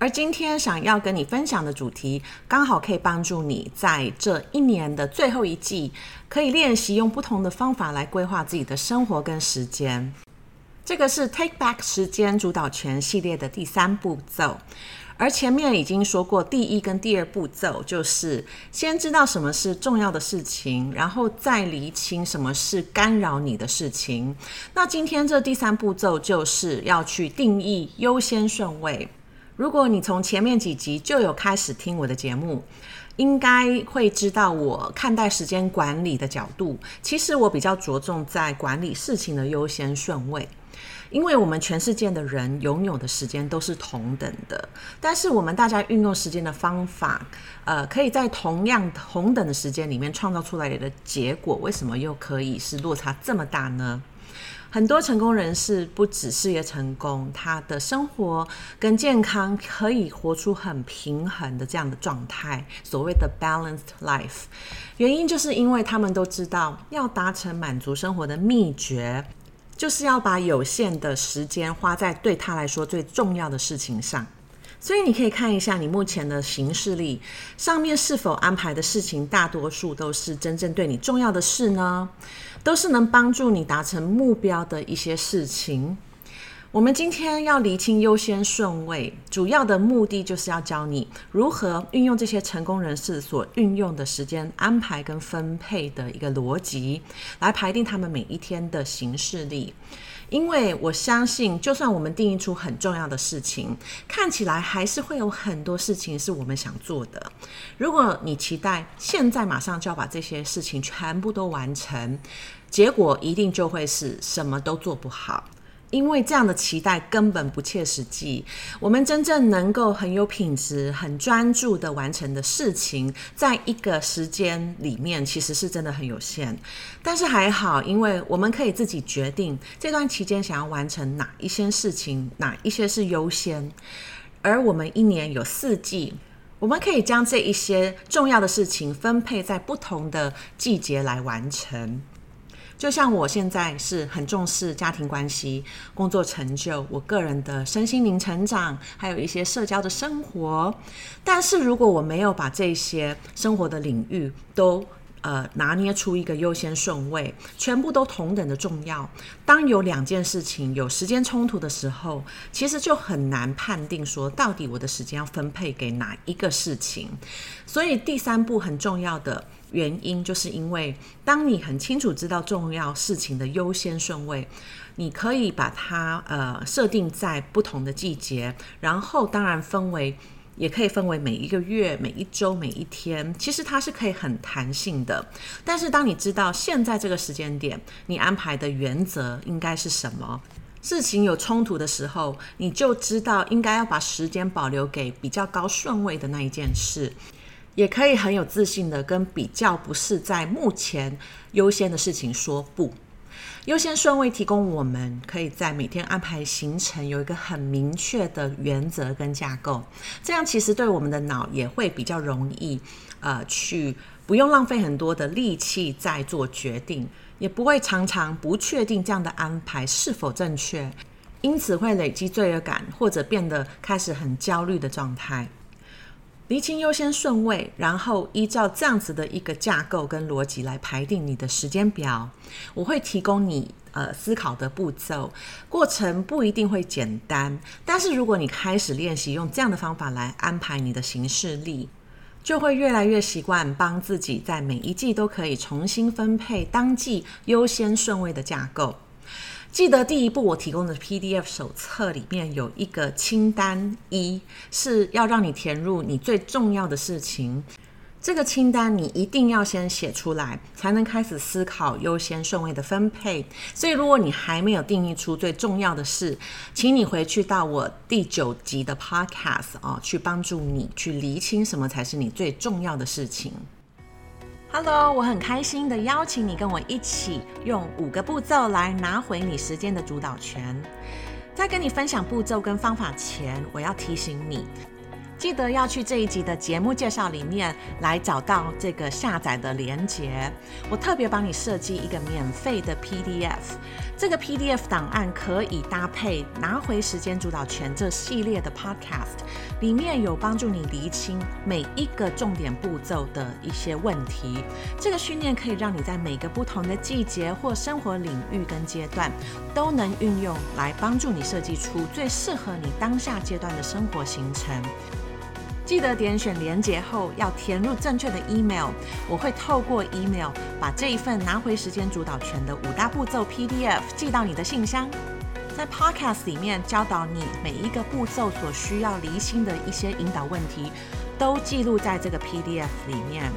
而今天想要跟你分享的主题，刚好可以帮助你在这一年的最后一季，可以练习用不同的方法来规划自己的生活跟时间。这个是 Take Back 时间主导权系列的第三步骤，而前面已经说过，第一跟第二步骤就是先知道什么是重要的事情，然后再厘清什么是干扰你的事情。那今天这第三步骤就是要去定义优先顺位。如果你从前面几集就有开始听我的节目，应该会知道我看待时间管理的角度。其实我比较着重在管理事情的优先顺位，因为我们全世界的人拥有的时间都是同等的，但是我们大家运用时间的方法，呃，可以在同样同等的时间里面创造出来的结果，为什么又可以是落差这么大呢？很多成功人士不止事业成功，他的生活跟健康可以活出很平衡的这样的状态，所谓的 balanced life。原因就是因为他们都知道，要达成满足生活的秘诀，就是要把有限的时间花在对他来说最重要的事情上。所以你可以看一下你目前的行事历上面是否安排的事情，大多数都是真正对你重要的事呢？都是能帮助你达成目标的一些事情。我们今天要厘清优先顺位，主要的目的就是要教你如何运用这些成功人士所运用的时间安排跟分配的一个逻辑，来排定他们每一天的行事历。因为我相信，就算我们定义出很重要的事情，看起来还是会有很多事情是我们想做的。如果你期待现在马上就要把这些事情全部都完成，结果一定就会是什么都做不好。因为这样的期待根本不切实际。我们真正能够很有品质、很专注的完成的事情，在一个时间里面，其实是真的很有限。但是还好，因为我们可以自己决定这段期间想要完成哪一些事情，哪一些是优先。而我们一年有四季，我们可以将这一些重要的事情分配在不同的季节来完成。就像我现在是很重视家庭关系、工作成就、我个人的身心灵成长，还有一些社交的生活。但是如果我没有把这些生活的领域都呃拿捏出一个优先顺位，全部都同等的重要，当有两件事情有时间冲突的时候，其实就很难判定说到底我的时间要分配给哪一个事情。所以第三步很重要的。原因就是因为，当你很清楚知道重要事情的优先顺位，你可以把它呃设定在不同的季节，然后当然分为，也可以分为每一个月、每一周、每一天，其实它是可以很弹性的。但是当你知道现在这个时间点，你安排的原则应该是什么，事情有冲突的时候，你就知道应该要把时间保留给比较高顺位的那一件事。也可以很有自信的跟比较不是在目前优先的事情说不。优先顺位提供我们可以在每天安排行程有一个很明确的原则跟架构，这样其实对我们的脑也会比较容易，呃，去不用浪费很多的力气在做决定，也不会常常不确定这样的安排是否正确，因此会累积罪恶感或者变得开始很焦虑的状态。厘清优先顺位，然后依照这样子的一个架构跟逻辑来排定你的时间表。我会提供你呃思考的步骤，过程不一定会简单，但是如果你开始练习用这样的方法来安排你的行事历，就会越来越习惯帮自己在每一季都可以重新分配当季优先顺位的架构。记得第一步我提供的 PDF 手册里面有一个清单一，是要让你填入你最重要的事情。这个清单你一定要先写出来，才能开始思考优先顺位的分配。所以，如果你还没有定义出最重要的事，请你回去到我第九集的 Podcast 哦，去帮助你去厘清什么才是你最重要的事情。Hello，我很开心的邀请你跟我一起用五个步骤来拿回你时间的主导权。在跟你分享步骤跟方法前，我要提醒你。记得要去这一集的节目介绍里面来找到这个下载的连接。我特别帮你设计一个免费的 PDF，这个 PDF 档案可以搭配拿回时间主导权这系列的 Podcast，里面有帮助你厘清每一个重点步骤的一些问题。这个训练可以让你在每个不同的季节或生活领域跟阶段都能运用来帮助你设计出最适合你当下阶段的生活行程。记得点选连接后要填入正确的 email，我会透过 email 把这一份拿回时间主导权的五大步骤 PDF 寄到你的信箱。在 Podcast 里面教导你每一个步骤所需要厘清的一些引导问题，都记录在这个 PDF 里面。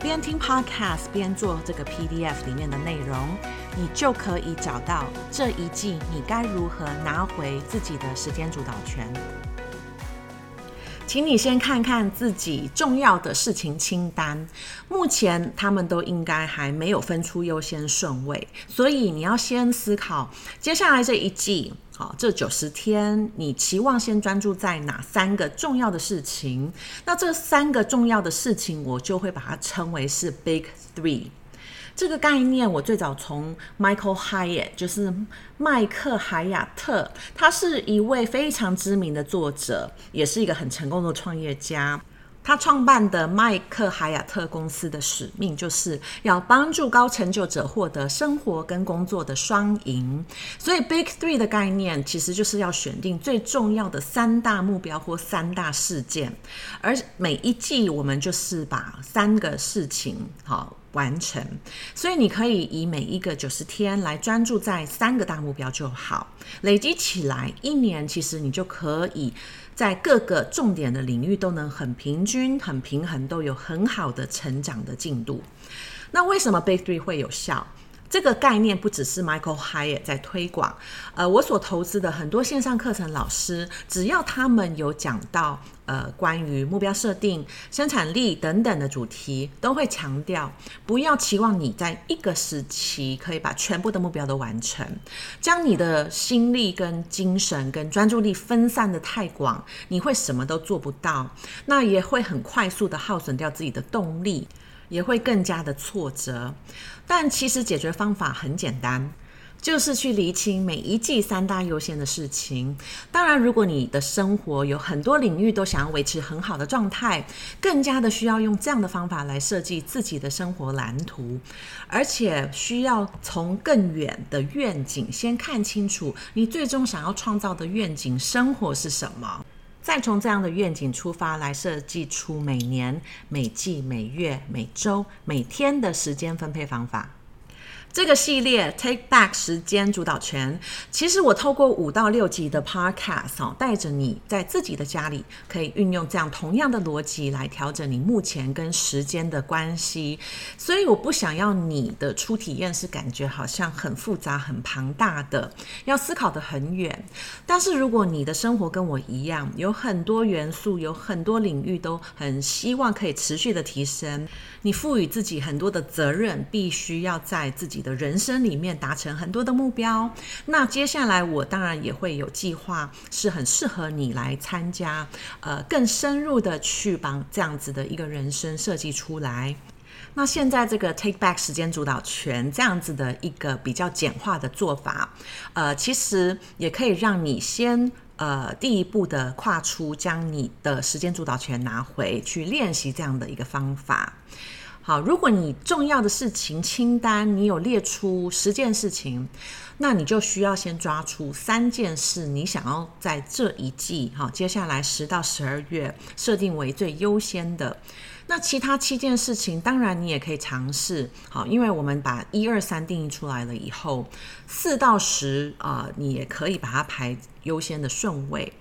边听 Podcast 边做这个 PDF 里面的内容，你就可以找到这一季你该如何拿回自己的时间主导权。请你先看看自己重要的事情清单，目前他们都应该还没有分出优先顺位，所以你要先思考接下来这一季，好，这九十天，你期望先专注在哪三个重要的事情？那这三个重要的事情，我就会把它称为是 Big Three。这个概念我最早从 Michael Hyatt，就是麦克海亚特，他是一位非常知名的作者，也是一个很成功的创业家。他创办的麦克海亚特公司的使命，就是要帮助高成就者获得生活跟工作的双赢。所以 Big Three 的概念，其实就是要选定最重要的三大目标或三大事件，而每一季我们就是把三个事情好。完成，所以你可以以每一个九十天来专注在三个大目标就好，累积起来一年，其实你就可以在各个重点的领域都能很平均、很平衡，都有很好的成长的进度。那为什么 Big Three 会有效？这个概念不只是 Michael Hyatt 在推广，呃，我所投资的很多线上课程老师，只要他们有讲到呃关于目标设定、生产力等等的主题，都会强调不要期望你在一个时期可以把全部的目标都完成，将你的心力跟精神跟专注力分散得太广，你会什么都做不到，那也会很快速的耗损掉自己的动力。也会更加的挫折，但其实解决方法很简单，就是去厘清每一季三大优先的事情。当然，如果你的生活有很多领域都想要维持很好的状态，更加的需要用这样的方法来设计自己的生活蓝图，而且需要从更远的愿景先看清楚你最终想要创造的愿景生活是什么。再从这样的愿景出发来设计出每年、每季、每月、每周、每天的时间分配方法。这个系列 Take Back 时间主导权，其实我透过五到六集的 Podcast 哦，带着你在自己的家里，可以运用这样同样的逻辑来调整你目前跟时间的关系。所以我不想要你的初体验是感觉好像很复杂、很庞大的，要思考得很远。但是如果你的生活跟我一样，有很多元素，有很多领域都很希望可以持续的提升，你赋予自己很多的责任，必须要在自己的人生里面达成很多的目标，那接下来我当然也会有计划，是很适合你来参加，呃，更深入的去帮这样子的一个人生设计出来。那现在这个 Take Back 时间主导权这样子的一个比较简化的做法，呃，其实也可以让你先呃第一步的跨出，将你的时间主导权拿回去练习这样的一个方法。好，如果你重要的事情清单你有列出十件事情，那你就需要先抓出三件事，你想要在这一季，哈，接下来十到十二月设定为最优先的。那其他七件事情，当然你也可以尝试，好，因为我们把一二三定义出来了以后，四到十啊，你也可以把它排优先的顺位。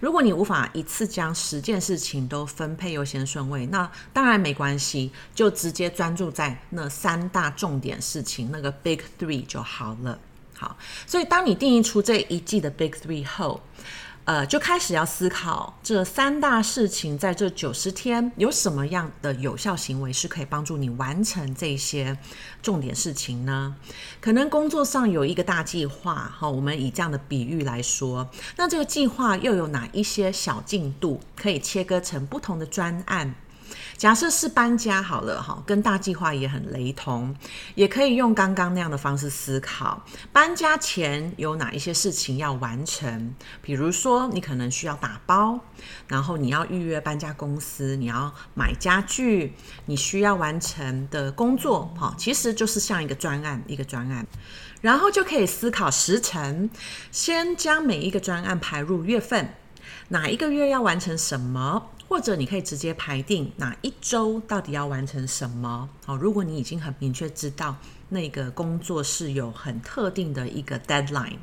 如果你无法一次将十件事情都分配优先顺位，那当然没关系，就直接专注在那三大重点事情，那个 Big Three 就好了。好，所以当你定义出这一季的 Big Three 后，呃，就开始要思考这三大事情在这九十天有什么样的有效行为是可以帮助你完成这些重点事情呢？可能工作上有一个大计划，哈，我们以这样的比喻来说，那这个计划又有哪一些小进度可以切割成不同的专案？假设是搬家好了哈，跟大计划也很雷同，也可以用刚刚那样的方式思考。搬家前有哪一些事情要完成？比如说，你可能需要打包，然后你要预约搬家公司，你要买家具，你需要完成的工作哈，其实就是像一个专案，一个专案，然后就可以思考时程，先将每一个专案排入月份，哪一个月要完成什么？或者你可以直接排定哪一周到底要完成什么。好，如果你已经很明确知道那个工作是有很特定的一个 deadline。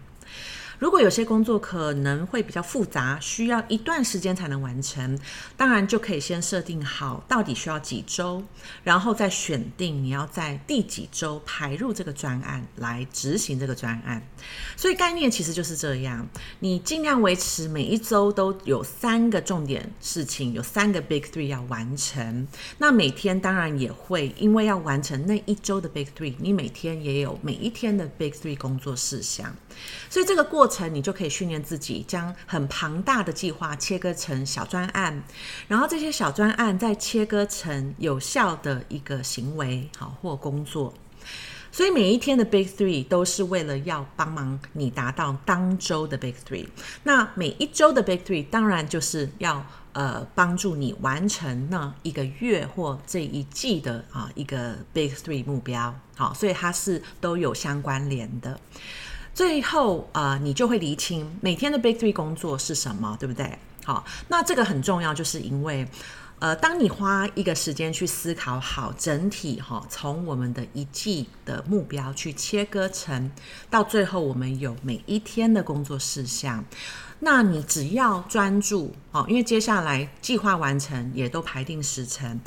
如果有些工作可能会比较复杂，需要一段时间才能完成，当然就可以先设定好到底需要几周，然后再选定你要在第几周排入这个专案来执行这个专案。所以概念其实就是这样，你尽量维持每一周都有三个重点事情，有三个 Big Three 要完成。那每天当然也会因为要完成那一周的 Big Three，你每天也有每一天的 Big Three 工作事项。所以这个过程，你就可以训练自己，将很庞大的计划切割成小专案，然后这些小专案再切割成有效的一个行为，好或工作。所以每一天的 Big Three 都是为了要帮忙你达到当周的 Big Three。那每一周的 Big Three 当然就是要呃帮助你完成那一个月或这一季的啊一个 Big Three 目标。好，所以它是都有相关联的。最后啊、呃，你就会厘清每天的 Big Three 工作是什么，对不对？好，那这个很重要，就是因为，呃，当你花一个时间去思考好整体哈，从我们的一季的目标去切割成，到最后我们有每一天的工作事项，那你只要专注哦，因为接下来计划完成也都排定时程，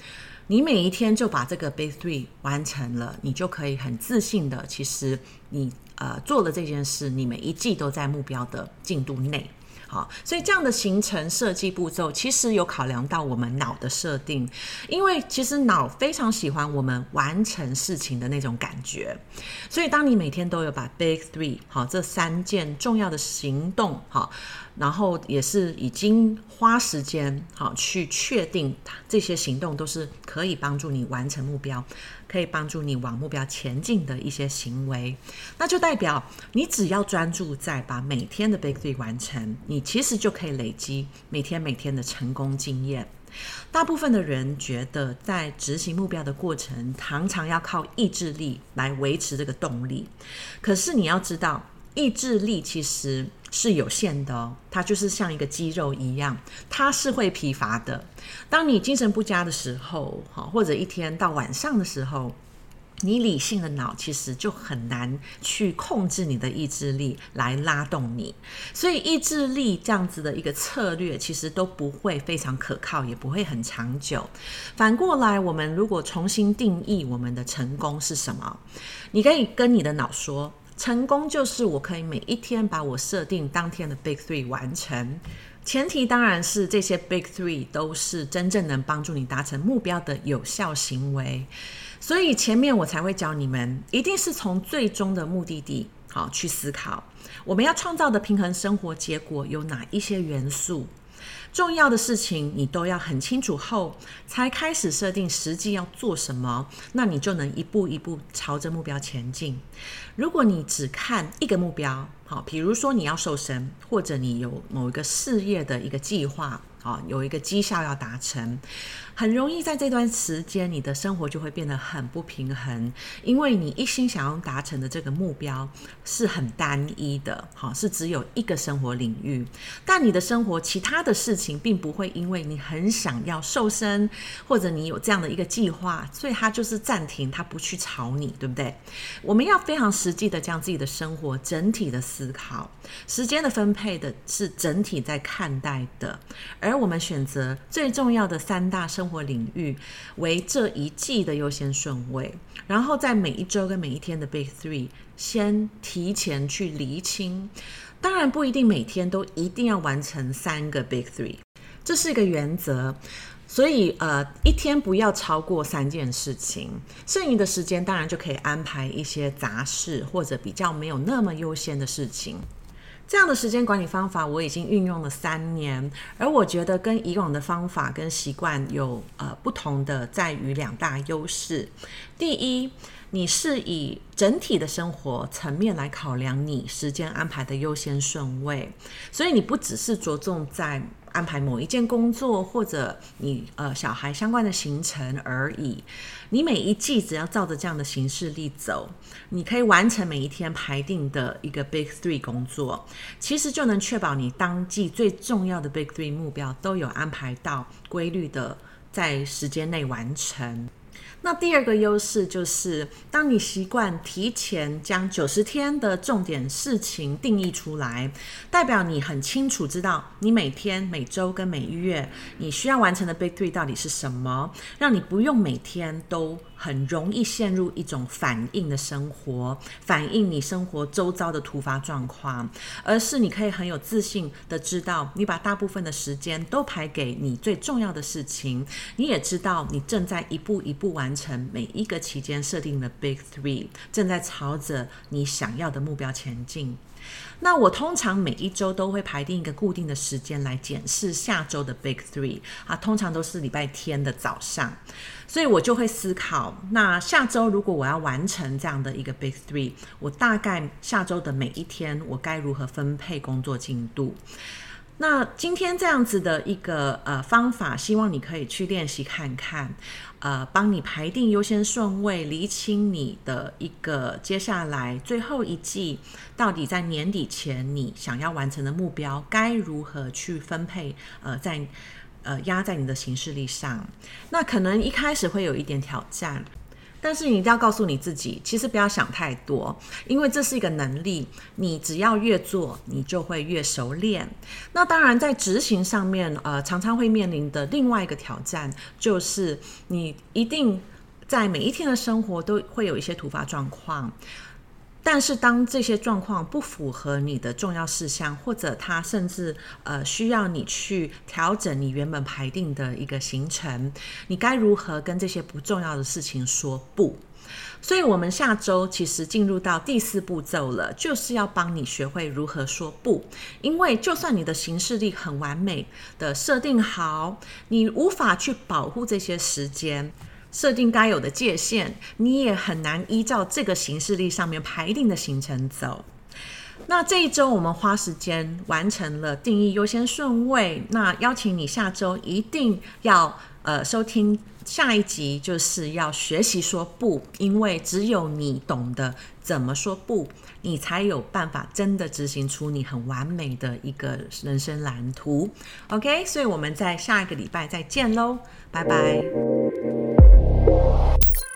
你每一天就把这个 Big Three 完成了，你就可以很自信的，其实你。呃，做了这件事，你每一季都在目标的进度内，好，所以这样的行程设计步骤其实有考量到我们脑的设定，因为其实脑非常喜欢我们完成事情的那种感觉，所以当你每天都有把 Big Three 好，这三件重要的行动好。然后也是已经花时间好去确定这些行动都是可以帮助你完成目标，可以帮助你往目标前进的一些行为，那就代表你只要专注在把每天的 Big Three 完成，你其实就可以累积每天每天的成功经验。大部分的人觉得在执行目标的过程，常常要靠意志力来维持这个动力，可是你要知道。意志力其实是有限的哦，它就是像一个肌肉一样，它是会疲乏的。当你精神不佳的时候，哈，或者一天到晚上的时候，你理性的脑其实就很难去控制你的意志力来拉动你，所以意志力这样子的一个策略其实都不会非常可靠，也不会很长久。反过来，我们如果重新定义我们的成功是什么，你可以跟你的脑说。成功就是我可以每一天把我设定当天的 Big Three 完成，前提当然是这些 Big Three 都是真正能帮助你达成目标的有效行为。所以前面我才会教你们，一定是从最终的目的地好去思考，我们要创造的平衡生活结果有哪一些元素。重要的事情你都要很清楚后，才开始设定实际要做什么，那你就能一步一步朝着目标前进。如果你只看一个目标，好，比如说你要瘦身，或者你有某一个事业的一个计划。好，有一个绩效要达成，很容易在这段时间，你的生活就会变得很不平衡，因为你一心想要达成的这个目标是很单一的，好，是只有一个生活领域，但你的生活其他的事情并不会因为你很想要瘦身，或者你有这样的一个计划，所以它就是暂停，它不去吵你，对不对？我们要非常实际的将自己的生活整体的思思考。时间的分配的是整体在看待的，而我们选择最重要的三大生生活领域为这一季的优先顺位，然后在每一周跟每一天的 Big Three 先提前去厘清。当然不一定每天都一定要完成三个 Big Three，这是一个原则。所以，呃，一天不要超过三件事情，剩余的时间当然就可以安排一些杂事或者比较没有那么优先的事情。这样的时间管理方法我已经运用了三年，而我觉得跟以往的方法跟习惯有呃不同的在于两大优势。第一，你是以整体的生活层面来考量你时间安排的优先顺位，所以你不只是着重在。安排某一件工作或者你呃小孩相关的行程而已，你每一季只要照着这样的形式力走，你可以完成每一天排定的一个 Big Three 工作，其实就能确保你当季最重要的 Big Three 目标都有安排到规律的在时间内完成。那第二个优势就是，当你习惯提前将九十天的重点事情定义出来，代表你很清楚知道你每天、每周跟每月你需要完成的 Big Three 到底是什么，让你不用每天都很容易陷入一种反应的生活，反映你生活周遭的突发状况，而是你可以很有自信的知道，你把大部分的时间都排给你最重要的事情，你也知道你正在一步一步完。完成每一个期间设定的 Big Three，正在朝着你想要的目标前进。那我通常每一周都会排定一个固定的时间来检视下周的 Big Three 啊，通常都是礼拜天的早上，所以我就会思考，那下周如果我要完成这样的一个 Big Three，我大概下周的每一天我该如何分配工作进度？那今天这样子的一个呃方法，希望你可以去练习看看，呃，帮你排定优先顺位，厘清你的一个接下来最后一季到底在年底前你想要完成的目标该如何去分配，呃，在呃压在你的行事历上。那可能一开始会有一点挑战。但是你一定要告诉你自己，其实不要想太多，因为这是一个能力，你只要越做，你就会越熟练。那当然，在执行上面，呃，常常会面临的另外一个挑战，就是你一定在每一天的生活都会有一些突发状况。但是，当这些状况不符合你的重要事项，或者它甚至呃需要你去调整你原本排定的一个行程，你该如何跟这些不重要的事情说不？所以，我们下周其实进入到第四步骤了，就是要帮你学会如何说不。因为，就算你的行事历很完美的设定好，你无法去保护这些时间。设定该有的界限，你也很难依照这个行事历上面排定的行程走。那这一周我们花时间完成了定义优先顺位，那邀请你下周一定要呃收听下一集，就是要学习说不，因为只有你懂得怎么说不，你才有办法真的执行出你很完美的一个人生蓝图。OK，所以我们在下一个礼拜再见喽，拜拜。Thank you.